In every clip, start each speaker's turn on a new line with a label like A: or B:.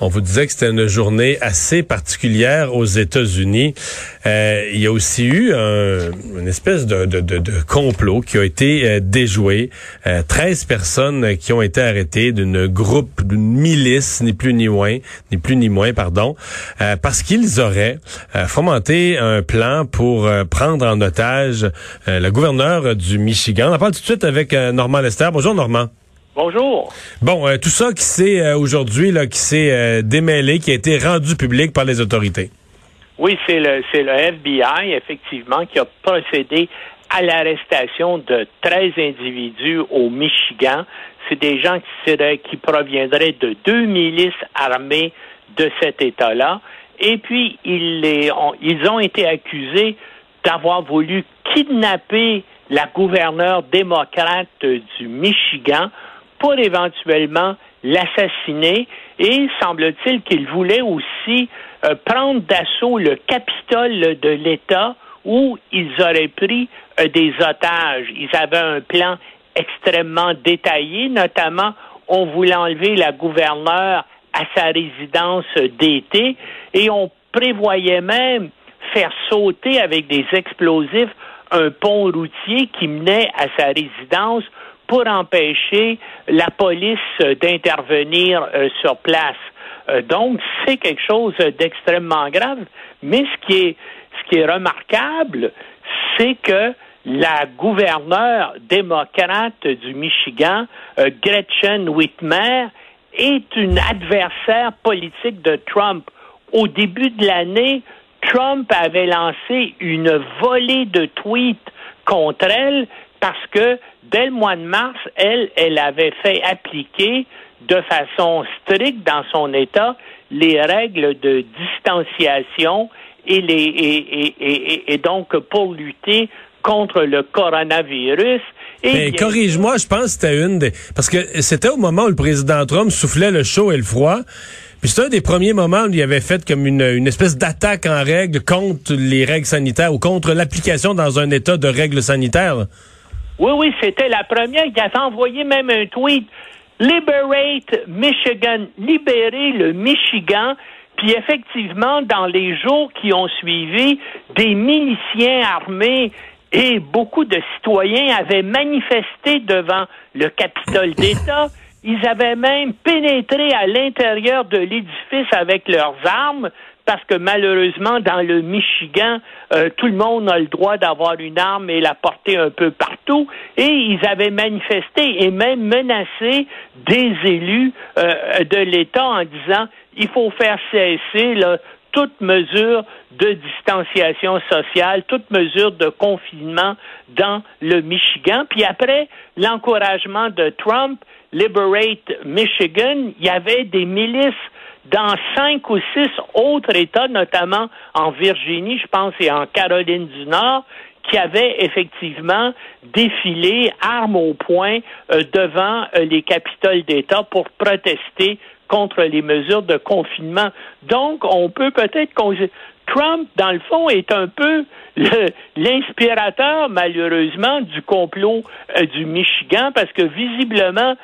A: On vous disait que c'était une journée assez particulière aux États-Unis. Euh, il y a aussi eu un, une espèce de, complot qui a été euh, déjoué. Euh, 13 personnes qui ont été arrêtées d'une groupe, d'une milice, ni plus ni moins, ni plus ni moins, pardon, euh, parce qu'ils auraient fomenté un plan pour prendre en otage le gouverneur du Michigan. On en parle tout de suite avec Normand Lester. Bonjour Normand.
B: Bonjour.
A: Bon, euh, tout ça qui s'est euh, aujourd'hui là, qui s'est euh, démêlé, qui a été rendu public par les autorités.
B: Oui, c'est le c'est le FBI effectivement qui a procédé à l'arrestation de 13 individus au Michigan. C'est des gens qui seraient qui proviendraient de deux milices armées de cet État-là. Et puis ils les ont, ils ont été accusés d'avoir voulu kidnapper la gouverneure démocrate du Michigan pour éventuellement l'assassiner et semble-t-il qu'il voulait aussi euh, prendre d'assaut le Capitole de l'État où ils auraient pris euh, des otages. Ils avaient un plan extrêmement détaillé, notamment on voulait enlever la gouverneure à sa résidence d'été et on prévoyait même faire sauter avec des explosifs un pont routier qui menait à sa résidence pour empêcher la police d'intervenir euh, sur place. Euh, donc, c'est quelque chose d'extrêmement grave. Mais ce qui est, ce qui est remarquable, c'est que la gouverneure démocrate du Michigan, euh, Gretchen Whitmer, est une adversaire politique de Trump. Au début de l'année, Trump avait lancé une volée de tweets contre elle parce que dès le mois de mars, elle, elle avait fait appliquer de façon stricte dans son État les règles de distanciation et, les, et, et, et donc pour lutter contre le coronavirus.
A: Mais corrige-moi, je pense que c'était une des... Parce que c'était au moment où le président Trump soufflait le chaud et le froid. Puis c'est un des premiers moments où il avait fait comme une, une espèce d'attaque en règle contre les règles sanitaires ou contre l'application dans un état de règles sanitaires.
B: Oui, oui, c'était la première. Il avait envoyé même un tweet. Liberate Michigan, libérer le Michigan. Puis effectivement, dans les jours qui ont suivi, des miliciens armés et beaucoup de citoyens avaient manifesté devant le Capitole d'État. Ils avaient même pénétré à l'intérieur de l'édifice avec leurs armes parce que malheureusement, dans le Michigan, euh, tout le monde a le droit d'avoir une arme et la porter un peu partout. Et ils avaient manifesté et même menacé des élus euh, de l'État en disant il faut faire cesser là, toute mesure de distanciation sociale, toute mesure de confinement dans le Michigan. Puis après l'encouragement de Trump, Liberate Michigan, il y avait des milices dans cinq ou six autres États, notamment en Virginie, je pense, et en Caroline du Nord, qui avaient effectivement défilé armes au poing euh, devant euh, les capitoles d'État pour protester contre les mesures de confinement. Donc, on peut peut-être Trump, dans le fond, est un peu l'inspirateur, malheureusement, du complot euh, du Michigan, parce que visiblement,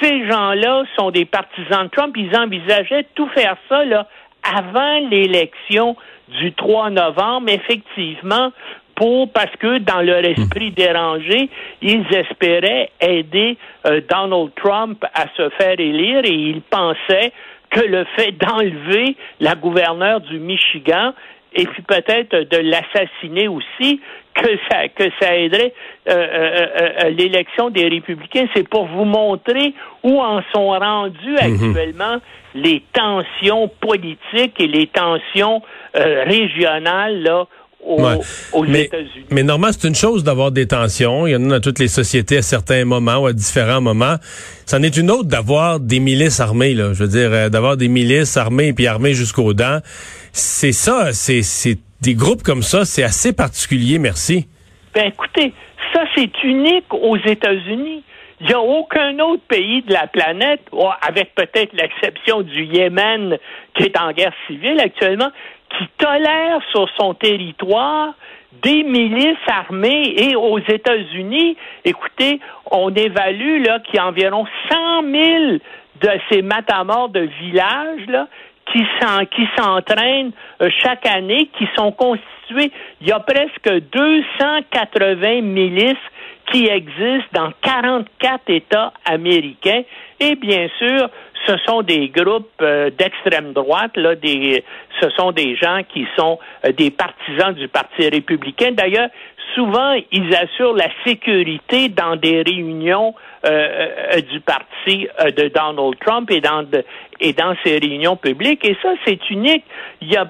B: ces gens-là sont des partisans de Trump. Ils envisageaient tout faire ça là, avant l'élection du 3 novembre, effectivement, pour parce que dans leur esprit dérangé, ils espéraient aider euh, Donald Trump à se faire élire et ils pensaient que le fait d'enlever la gouverneure du Michigan et puis peut-être de l'assassiner aussi, que ça, que ça aiderait euh, euh, euh, l'élection des républicains. C'est pour vous montrer où en sont rendus mhm. actuellement les tensions politiques et les tensions régionales là, aux, États-Unis.
A: Mais normalement, c'est une chose d'avoir des tensions. Il y en a dans toutes les sociétés à certains moments ou à différents moments. C'en est une autre d'avoir des milices armées, là. Je veux dire, d'avoir des milices armées et puis armées jusqu'aux dents. C'est ça, c'est des groupes comme ça, c'est assez particulier, merci.
B: Ben écoutez, ça c'est unique aux États-Unis. Il n'y a aucun autre pays de la planète, avec peut-être l'exception du Yémen qui est en guerre civile actuellement, qui tolère sur son territoire des milices armées et aux États-Unis, écoutez, on évalue qu'il y a environ 100 000 de ces matamors de villages qui s'entraînent euh, chaque année, qui sont constitués. Il y a presque 280 milices qui existent dans 44 États américains. Et bien sûr, ce sont des groupes euh, d'extrême droite, là, ce sont des gens qui sont euh, des partisans du Parti républicain. D'ailleurs, souvent, ils assurent la sécurité dans des réunions euh, du parti de Donald Trump et dans, ses réunions publiques. Et ça, c'est unique.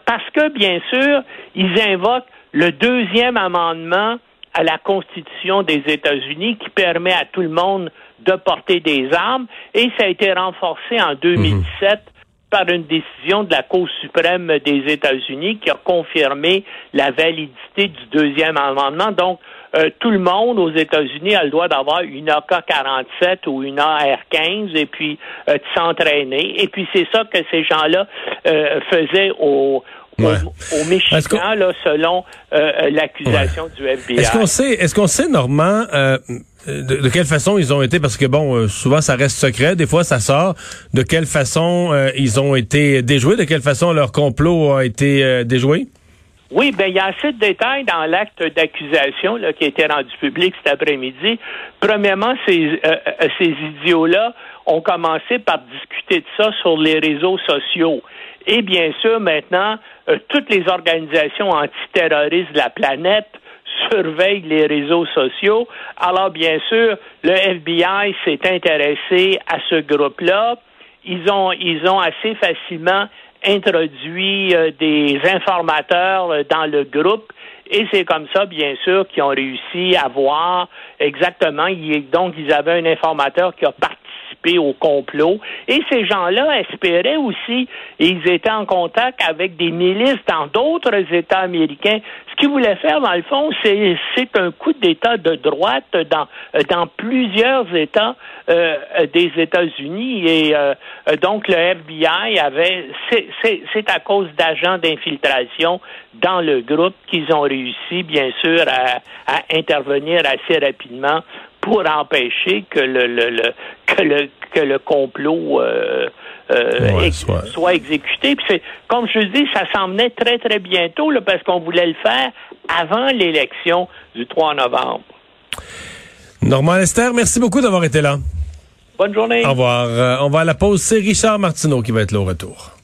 B: Parce que, bien sûr, ils invoquent le deuxième amendement à la Constitution des États-Unis qui permet à tout le monde de porter des armes et ça a été renforcé en 2017 mhm. par une décision de la Cour suprême des États-Unis qui a confirmé la validité du deuxième amendement. Donc, euh, tout le monde aux États-Unis a le droit d'avoir une AK-47 ou une AR-15 et puis euh, de s'entraîner. Et puis c'est ça que ces gens-là euh, faisaient au, au, Michigan, là, selon l'accusation du FBI.
A: Est-ce qu'on sait, est-ce qu'on sait, Normand, de, quelle façon ils ont été, parce que bon, souvent ça reste secret, des fois ça sort, de quelle façon ils ont été déjoués, de quelle façon leur complot a été déjoué?
B: Oui, ben il y a assez de détails dans l'acte d'accusation qui a été rendu public cet après-midi. Premièrement, ces, euh, euh, ces idiots-là ont commencé par discuter de ça sur les réseaux sociaux. Et bien sûr, maintenant, euh, toutes les organisations antiterroristes de la planète surveillent les réseaux sociaux. Alors, bien sûr, le FBI s'est intéressé à ce groupe-là. Ils ont, ils ont assez facilement introduit euh, des informateurs euh, dans le groupe et c'est comme ça, bien sûr, qu'ils ont réussi à voir exactement. Donc, ils avaient un informateur qui a participé au complot. Et ces gens-là espéraient aussi, et ils étaient en contact avec des milices dans d'autres États américains. Ce qu'ils voulaient faire, dans le fond, c'est, un coup d'État de droite dans, dans plusieurs États euh, des États-Unis. Et euh, donc, le FBI avait, c'est, à cause d'agents d'infiltration dans le groupe qu'ils ont réussi, bien sûr, à, intervenir assez rapidement pour empêcher que le, le, que le que le complot euh, soit. exécuté. Puis comme je dis, ça s'en venait très très bientôt là, parce qu'on voulait le faire avant l'élection du 3 novembre.
A: Normand Lester, merci beaucoup d'avoir été là.
B: Bonne journée.
A: Au revoir. Euh, on va à la pause. C'est Richard Martineau qui va être là au retour.